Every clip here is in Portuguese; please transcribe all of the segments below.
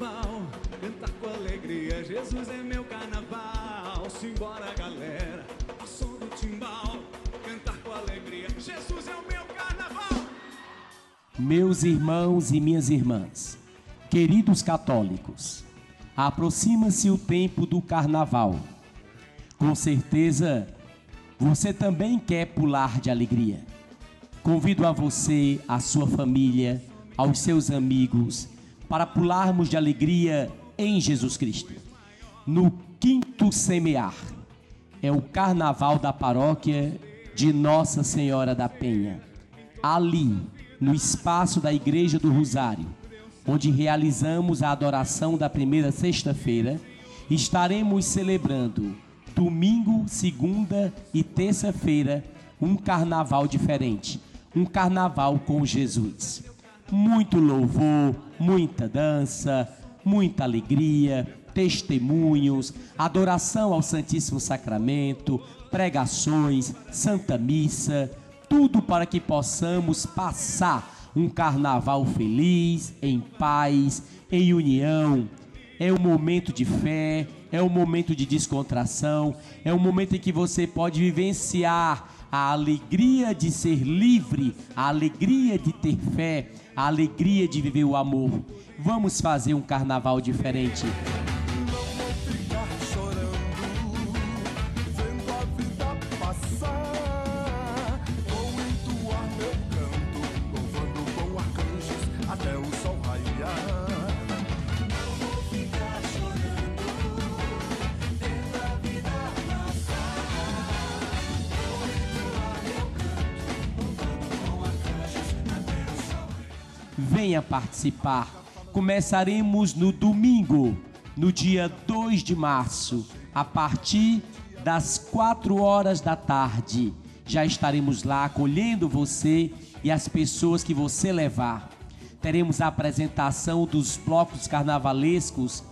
cantar com alegria. Jesus é meu carnaval. Simbora, galera, som do timbal, com alegria. Jesus é o meu carnaval. Meus irmãos e minhas irmãs, queridos católicos, aproxima-se o tempo do carnaval. Com certeza, você também quer pular de alegria. Convido a você, a sua família, aos seus amigos, para pularmos de alegria em Jesus Cristo. No quinto semear, é o carnaval da paróquia de Nossa Senhora da Penha. Ali, no espaço da Igreja do Rosário, onde realizamos a adoração da primeira sexta-feira, estaremos celebrando domingo, segunda e terça-feira um carnaval diferente, um carnaval com Jesus. Muito louvor, muita dança, muita alegria, testemunhos, adoração ao Santíssimo Sacramento, pregações, Santa Missa, tudo para que possamos passar um carnaval feliz, em paz, em união. É um momento de fé, é um momento de descontração, é um momento em que você pode vivenciar a alegria de ser livre, a alegria de ter fé, a alegria de viver o amor. Vamos fazer um carnaval diferente. Venha participar. Começaremos no domingo, no dia 2 de março, a partir das 4 horas da tarde. Já estaremos lá acolhendo você e as pessoas que você levar. Teremos a apresentação dos blocos carnavalescos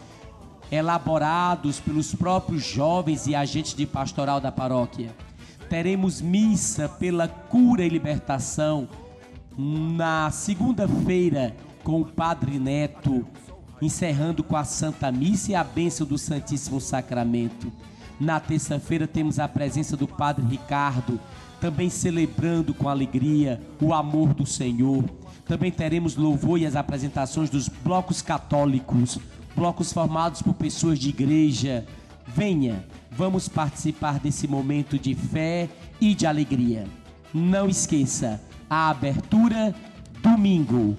elaborados pelos próprios jovens e agentes de pastoral da paróquia. Teremos missa pela cura e libertação na segunda-feira com o Padre Neto, encerrando com a Santa Missa e a bênção do Santíssimo Sacramento. Na terça-feira temos a presença do Padre Ricardo, também celebrando com alegria o amor do Senhor. Também teremos louvor e as apresentações dos blocos católicos, blocos formados por pessoas de igreja. Venha, vamos participar desse momento de fé e de alegria. Não esqueça, a abertura domingo.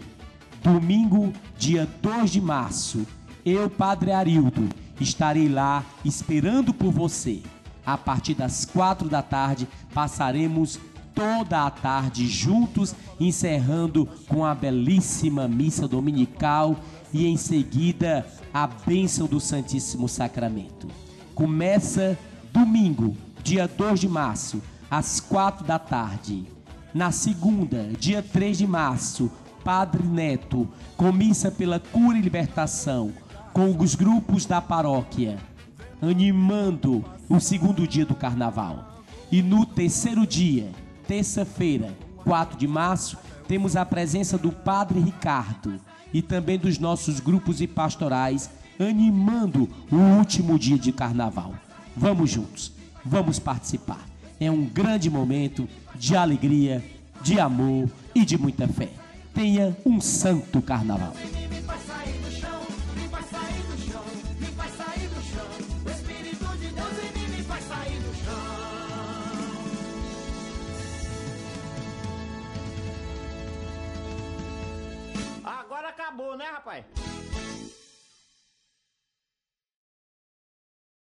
Domingo, dia 2 de março. Eu, Padre Arildo, estarei lá esperando por você. A partir das quatro da tarde, passaremos toda a tarde juntos, encerrando com a belíssima missa dominical e em seguida a bênção do Santíssimo Sacramento. Começa domingo, dia 2 de março, às quatro da tarde. Na segunda, dia 3 de março, Padre Neto, comissa pela cura e libertação, com os grupos da paróquia, animando o segundo dia do carnaval. E no terceiro dia, terça-feira, 4 de março, temos a presença do Padre Ricardo e também dos nossos grupos e pastorais animando o último dia de carnaval. Vamos juntos, vamos participar. É um grande momento de alegria, de amor e de muita fé. Tenha um santo carnaval. Agora acabou, né, rapaz?